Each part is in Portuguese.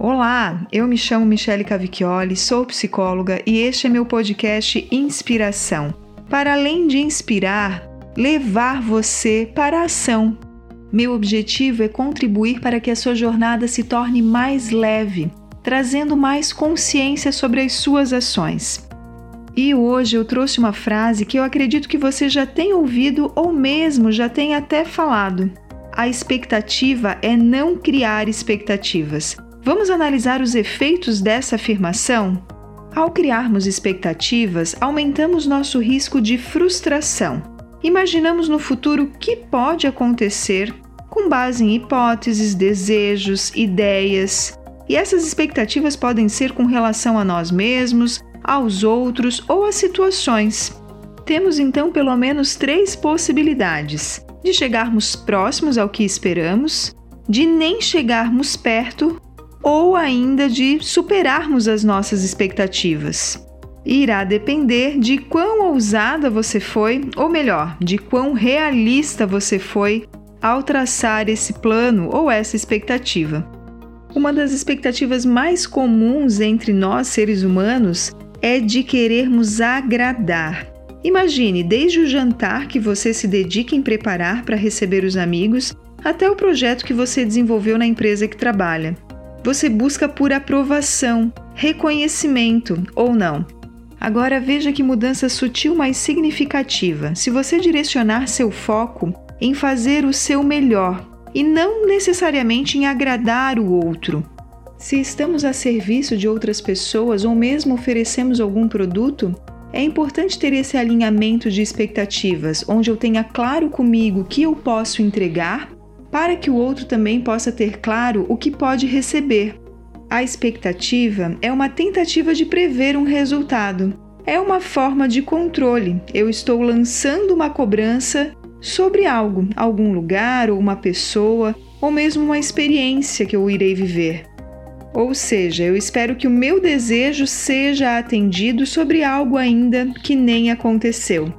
Olá, eu me chamo Michele Cavicchioli, sou psicóloga e este é meu podcast Inspiração. Para além de inspirar, levar você para a ação. Meu objetivo é contribuir para que a sua jornada se torne mais leve, trazendo mais consciência sobre as suas ações. E hoje eu trouxe uma frase que eu acredito que você já tem ouvido ou mesmo já tem até falado. A expectativa é não criar expectativas. Vamos analisar os efeitos dessa afirmação? Ao criarmos expectativas, aumentamos nosso risco de frustração. Imaginamos no futuro o que pode acontecer com base em hipóteses, desejos, ideias. E essas expectativas podem ser com relação a nós mesmos, aos outros ou a situações. Temos então pelo menos três possibilidades: de chegarmos próximos ao que esperamos, de nem chegarmos perto ou ainda de superarmos as nossas expectativas. Irá depender de quão ousada você foi, ou melhor, de quão realista você foi ao traçar esse plano ou essa expectativa. Uma das expectativas mais comuns entre nós seres humanos é de querermos agradar. Imagine desde o jantar que você se dedica em preparar para receber os amigos até o projeto que você desenvolveu na empresa que trabalha. Você busca por aprovação, reconhecimento ou não. Agora veja que mudança sutil mais significativa. Se você direcionar seu foco em fazer o seu melhor e não necessariamente em agradar o outro. Se estamos a serviço de outras pessoas ou mesmo oferecemos algum produto, é importante ter esse alinhamento de expectativas, onde eu tenha claro comigo o que eu posso entregar para que o outro também possa ter claro o que pode receber. A expectativa é uma tentativa de prever um resultado. É uma forma de controle. Eu estou lançando uma cobrança sobre algo, algum lugar ou uma pessoa, ou mesmo uma experiência que eu irei viver. Ou seja, eu espero que o meu desejo seja atendido sobre algo ainda que nem aconteceu.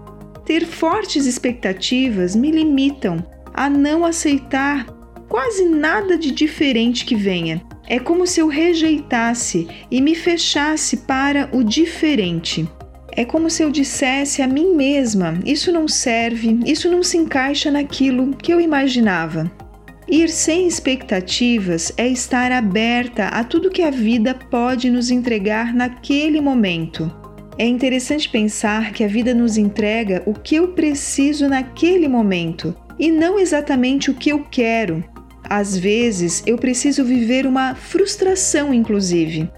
Ter fortes expectativas me limitam a não aceitar quase nada de diferente que venha. É como se eu rejeitasse e me fechasse para o diferente. É como se eu dissesse a mim mesma: isso não serve, isso não se encaixa naquilo que eu imaginava. Ir sem expectativas é estar aberta a tudo que a vida pode nos entregar naquele momento. É interessante pensar que a vida nos entrega o que eu preciso naquele momento e não exatamente o que eu quero. Às vezes eu preciso viver uma frustração, inclusive.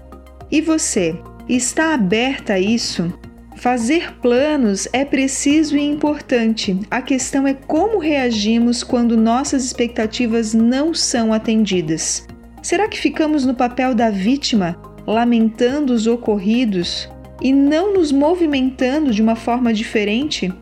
E você, está aberta a isso? Fazer planos é preciso e importante. A questão é como reagimos quando nossas expectativas não são atendidas. Será que ficamos no papel da vítima, lamentando os ocorridos e não nos movimentando de uma forma diferente?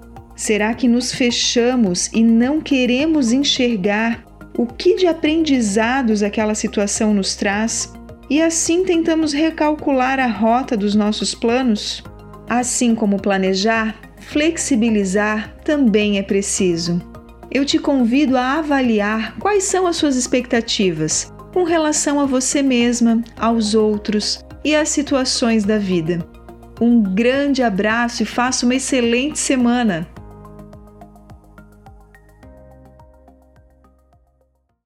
Será que nos fechamos e não queremos enxergar o que de aprendizados aquela situação nos traz e assim tentamos recalcular a rota dos nossos planos? Assim como planejar, flexibilizar também é preciso. Eu te convido a avaliar quais são as suas expectativas com relação a você mesma, aos outros e às situações da vida. Um grande abraço e faça uma excelente semana!